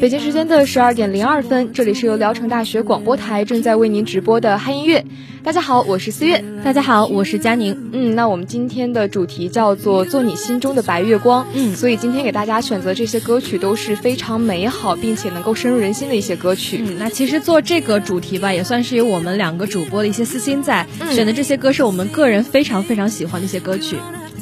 北京时间的十二点零二分，这里是由聊城大学广播台正在为您直播的嗨音乐。大家好，我是思月。大家好，我是佳宁。嗯，那我们今天的主题叫做做你心中的白月光。嗯，所以今天给大家选择这些歌曲都是非常美好，并且能够深入人心的一些歌曲。嗯，那其实做这个主题吧，也算是有我们两个主播的一些私心在。选的这些歌是我们个人非常非常喜欢的一些歌曲。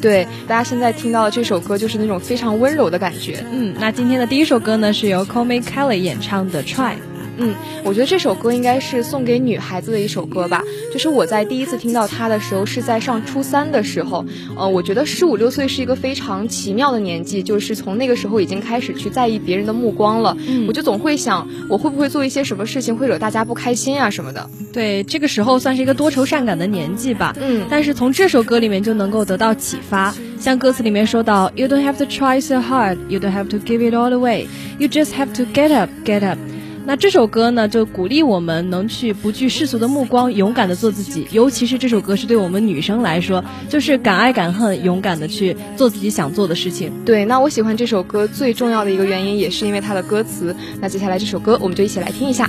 对，大家现在听到的这首歌就是那种非常温柔的感觉。嗯，那今天的第一首歌呢，是由 Call Me Kelly 演唱的《Try》。嗯，我觉得这首歌应该是送给女孩子的一首歌吧。就是我在第一次听到它的时候是在上初三的时候，呃，我觉得十五六岁是一个非常奇妙的年纪，就是从那个时候已经开始去在意别人的目光了。嗯，我就总会想，我会不会做一些什么事情会惹大家不开心啊什么的。对，这个时候算是一个多愁善感的年纪吧。嗯，但是从这首歌里面就能够得到启发，像歌词里面说到，You don't have to try so hard, you don't have to give it all away, you just have to get up, get up。那这首歌呢，就鼓励我们能去不惧世俗的目光，勇敢的做自己。尤其是这首歌是对我们女生来说，就是敢爱敢恨，勇敢的去做自己想做的事情。对，那我喜欢这首歌最重要的一个原因，也是因为它的歌词。那接下来这首歌，我们就一起来听一下。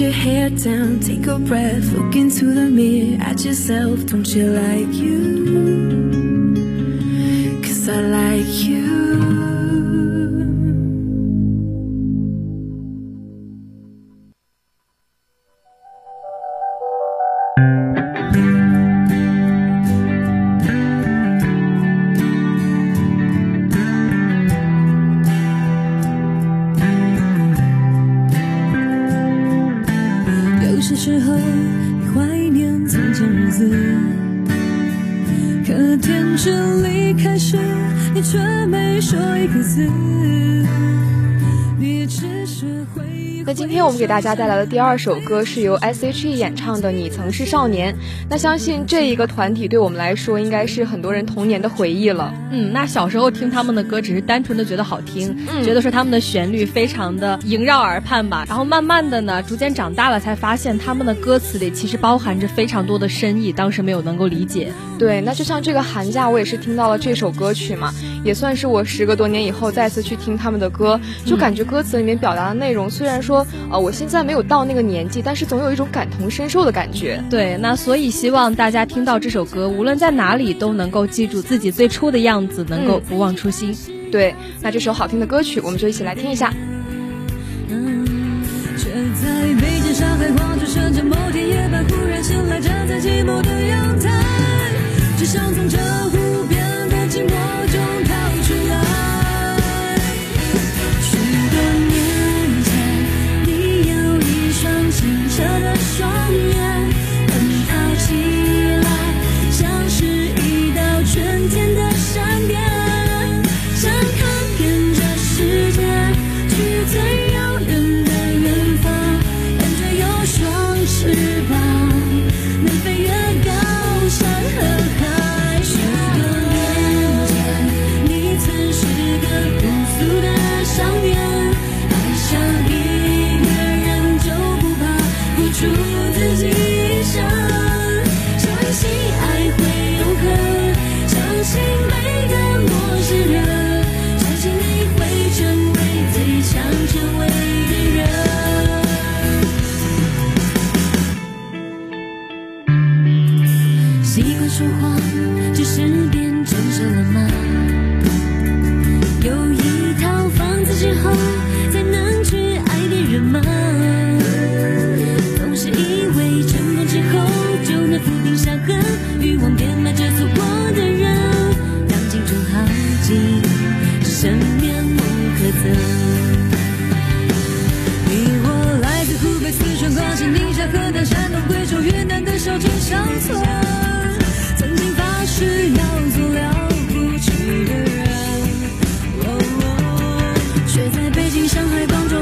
Your head down, take a breath, look into the mirror at yourself. Don't you like you? Cause I like you. 那今天我们给大家带来的第二首歌是由 S.H.E 演唱的《你曾是少年》。那相信这一个团体对我们来说，应该是很多人童年的回忆了。嗯，那小时候听他们的歌，只是单纯的觉得好听，觉得说他们的旋律非常的萦绕耳畔吧。然后慢慢的呢，逐渐长大了，才发现他们的歌词里其实包含着非常多的深意，当时没有能够理解。对，那就像这个寒假，我也是听到了这首歌曲嘛，也算是我时隔多年以后再次去听他们的歌，就感觉歌词里面表达的内容，虽然说呃我现在没有到那个年纪，但是总有一种感同身受的感觉。对，那所以希望大家听到这首歌，无论在哪里都能够记住自己最初的样子，能够不忘初心。对，那这首好听的歌曲，我们就一起来听一下。却在北京、上海、广州、深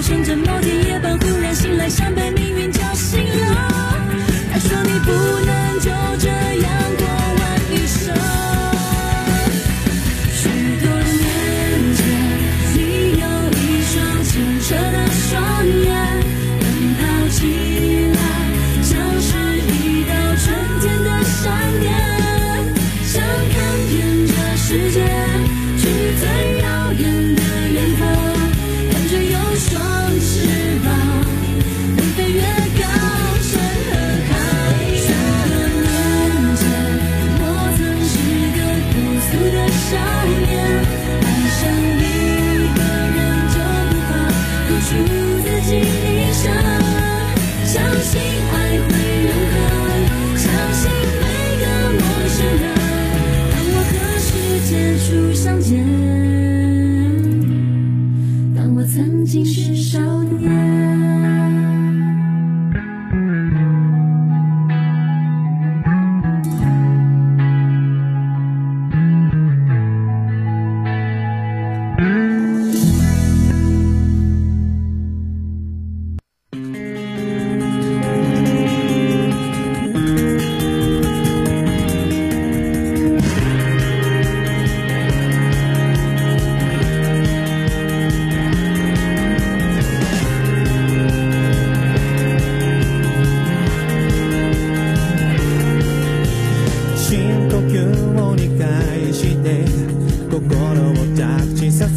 海、广州、深圳某天相见，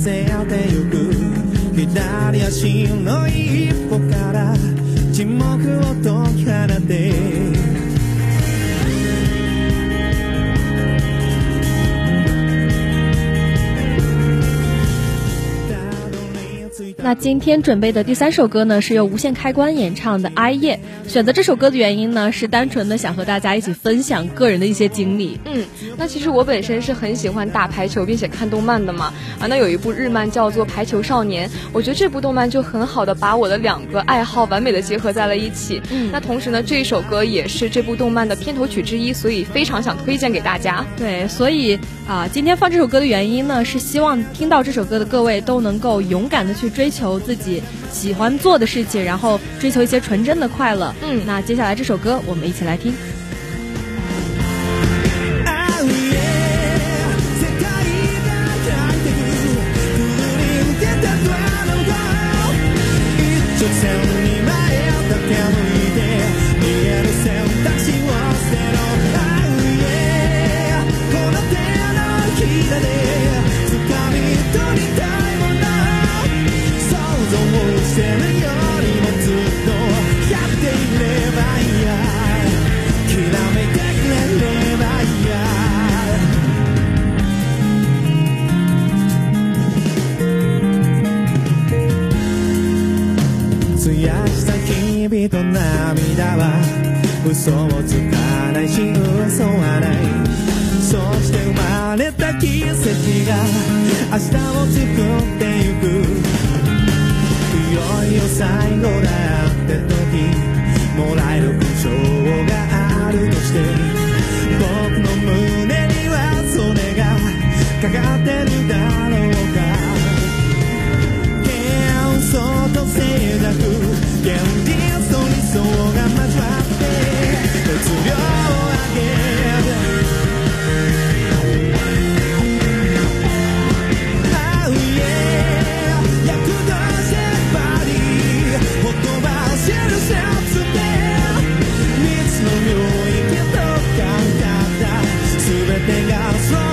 せてゆく左足の一歩から沈黙を解き放て今天准备的第三首歌呢，是由无限开关演唱的哀夜。选择这首歌的原因呢，是单纯的想和大家一起分享个人的一些经历。嗯，那其实我本身是很喜欢打排球并且看动漫的嘛。啊，那有一部日漫叫做排球少年，我觉得这部动漫就很好的把我的两个爱好完美的结合在了一起。嗯，那同时呢，这一首歌也是这部动漫的片头曲之一，所以非常想推荐给大家。对，所以啊，今天放这首歌的原因呢，是希望听到这首歌的各位都能够勇敢的去追求。求自己喜欢做的事情然后追求一些纯真的快乐。嗯。那接下来这首歌我们一起来听。は嘘をつかないし嘘はない。そして生まれた奇跡が明日を作ってゆく。いよいよ最後だって時もらえる保証があるとして僕の胸にはそれがかかってるだ out.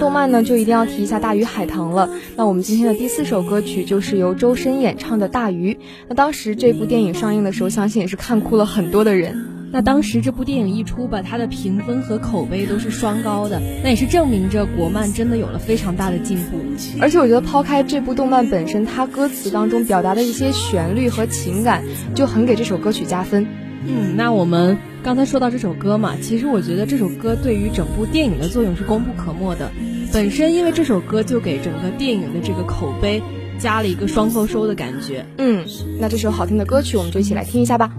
动漫呢就一定要提一下大鱼海棠了。那我们今天的第四首歌曲就是由周深演唱的大鱼。那当时这部电影上映的时候相信也是看哭了很多的人。那当时这部电影一出吧它的评分和口碑都是双高的。那也是证明着国漫真的有了非常大的进步。而且我觉得抛开这部动漫本身它歌词当中表达的一些旋律和情感就很给这首歌曲加分。嗯那我们刚才说到这首歌嘛，其实我觉得这首歌对于整部电影的作用是功不可没的。本身因为这首歌就给整个电影的这个口碑加了一个双丰收的感觉。嗯，那这首好听的歌曲，我们就一起来听一下吧。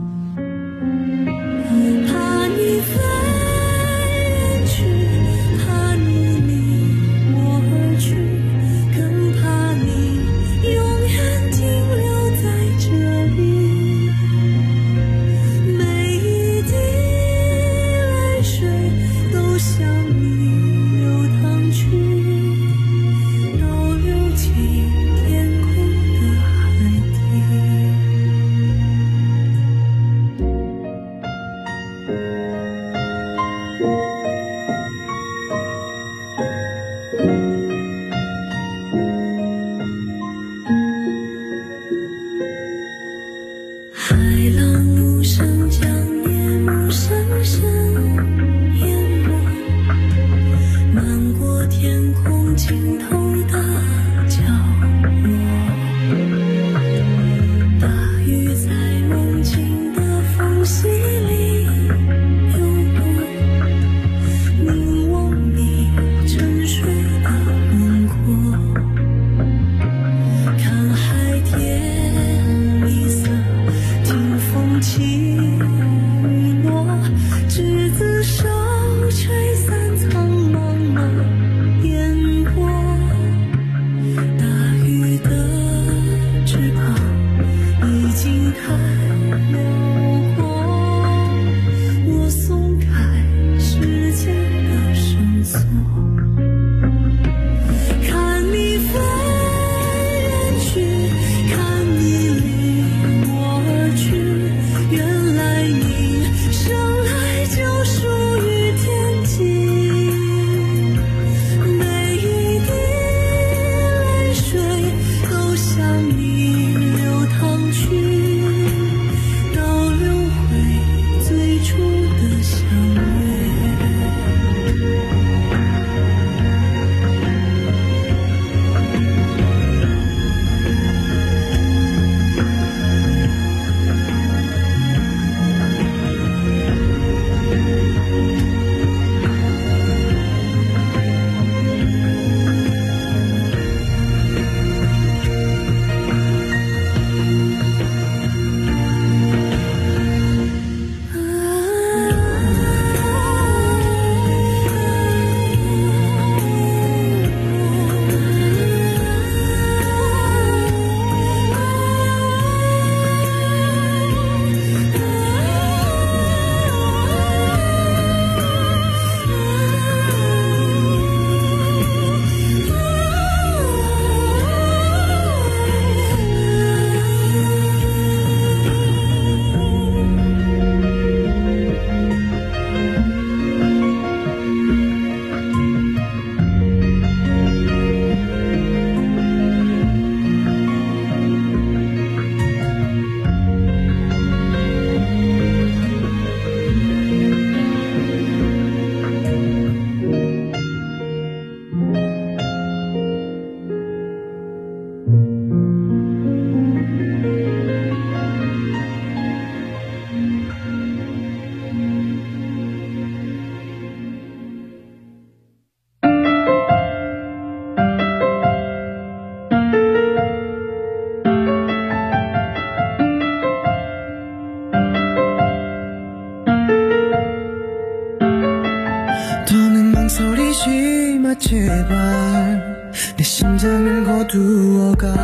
는 망설이지 마 제발 내 심장을 거두어가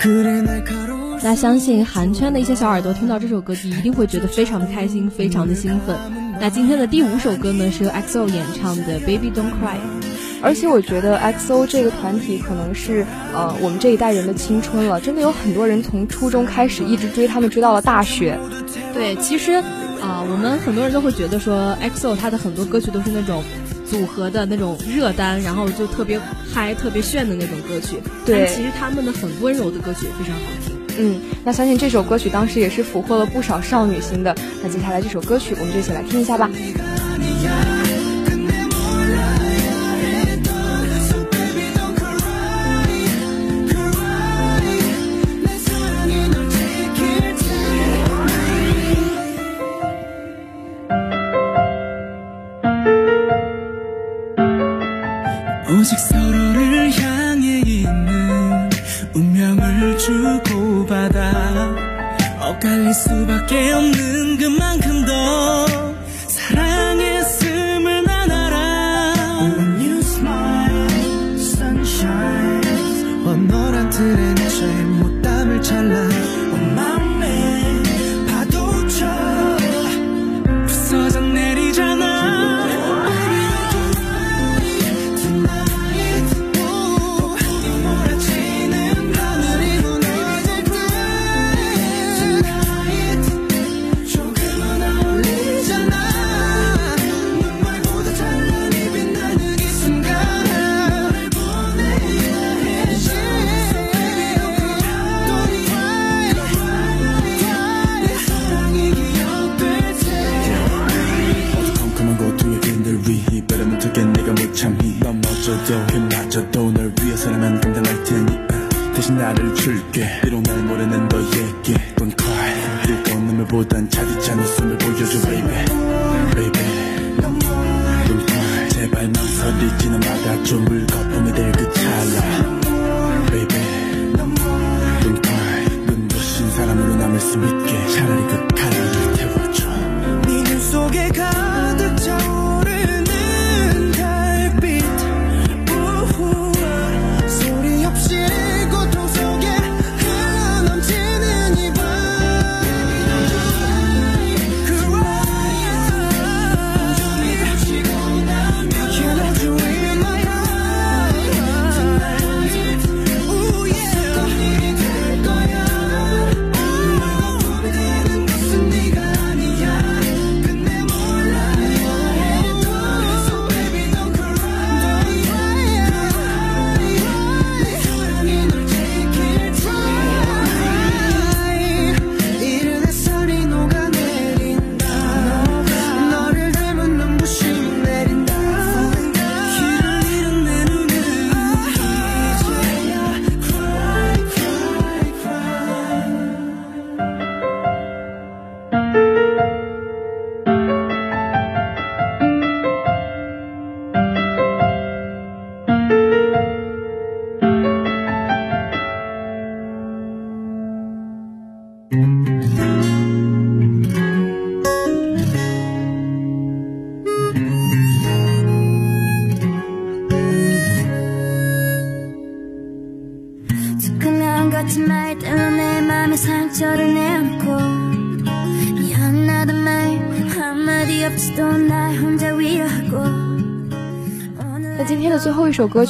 그래 날카로운 那相信韩圈的一些小耳朵听到这首歌曲，一定会觉得非常的开心，非常的兴奋。那今天的第五首歌呢，是由 EXO 演唱的《Baby Don't Cry》。而且我觉得 XO 这个团体可能是呃我们这一代人的青春了，真的有很多人从初中开始一直追他们追到了大学。对，其实 啊、我们很多人都会觉得说 EXO 他的很多歌曲都是那种组合的那种热单，然后就特别嗨、特别炫的那种歌曲。对但其实他们的很温柔的歌曲也非常好听。嗯，那相信这首歌曲当时也是俘获了不少少女心的。那接下来这首歌曲，我们就一起来听一下吧。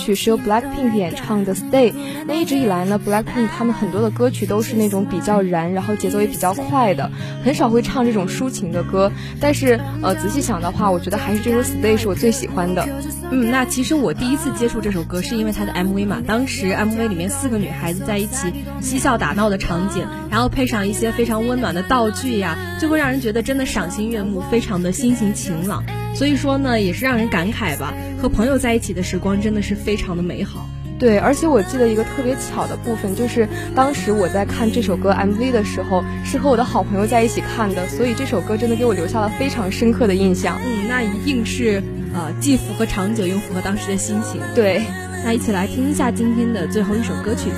曲是由 Blackpink 演唱的《Stay》。那一直以来呢，Blackpink 他们很多的歌曲都是那种比较燃，然后节奏也比较快的，很少会唱这种抒情的歌。但是呃，仔细想的话，我觉得还是这首《Stay》是我最喜欢的。嗯，那其实我第一次接触这首歌是因为它的 MV 嘛，当时 MV 里面四个女孩子在一起嬉笑打闹的场景，然后配上一些非常温暖的道具呀，就会让人觉得真的赏心悦目，非常的心情晴朗。所以说呢，也是让人感慨吧，和朋友在一起的时光真的是非常的美好。对，而且我记得一个特别巧的部分，就是当时我在看这首歌 MV 的时候，是和我的好朋友在一起看的，所以这首歌真的给我留下了非常深刻的印象。嗯，那一定是呃，既符合场景又符合当时的心情。对，那一起来听一下今天的最后一首歌曲。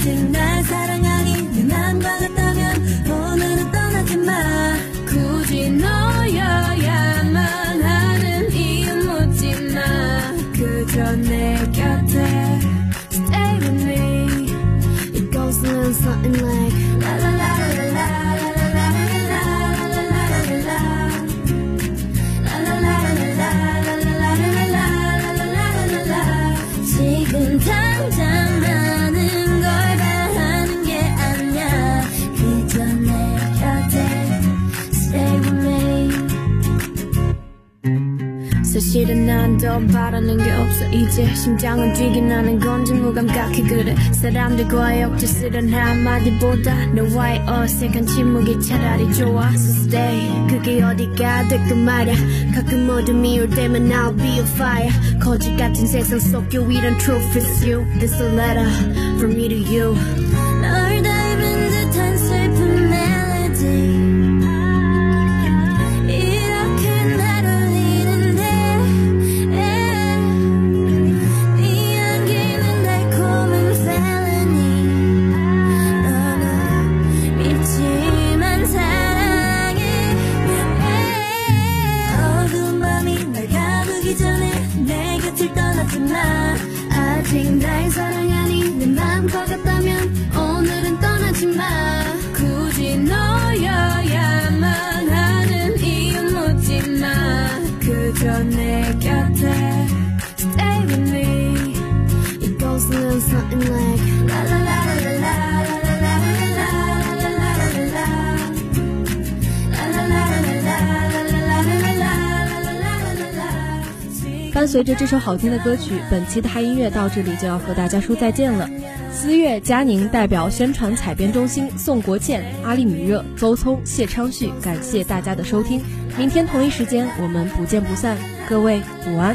아직 날 사랑하 더 바라는 게 없어. 이제 심장은 뛰긴 하는 건지 무감각해 그래. 사람들과의 억지스런 한마디보다 너와의 어색한 침묵이 차라리 좋아. So stay. 그게 어디가 됐건 말야. 가끔 어둠이 올 때면 I'll be a fire. 거짓 같은 세상 속 유일한 truth is you. This a letter from me to you Connect. 伴随着这首好听的歌曲，本期的嗨音乐到这里就要和大家说再见了。思月、佳宁代表宣传采编中心，宋国倩、阿丽米热、邹聪、谢昌旭，感谢大家的收听。明天同一时间我们不见不散，各位午安。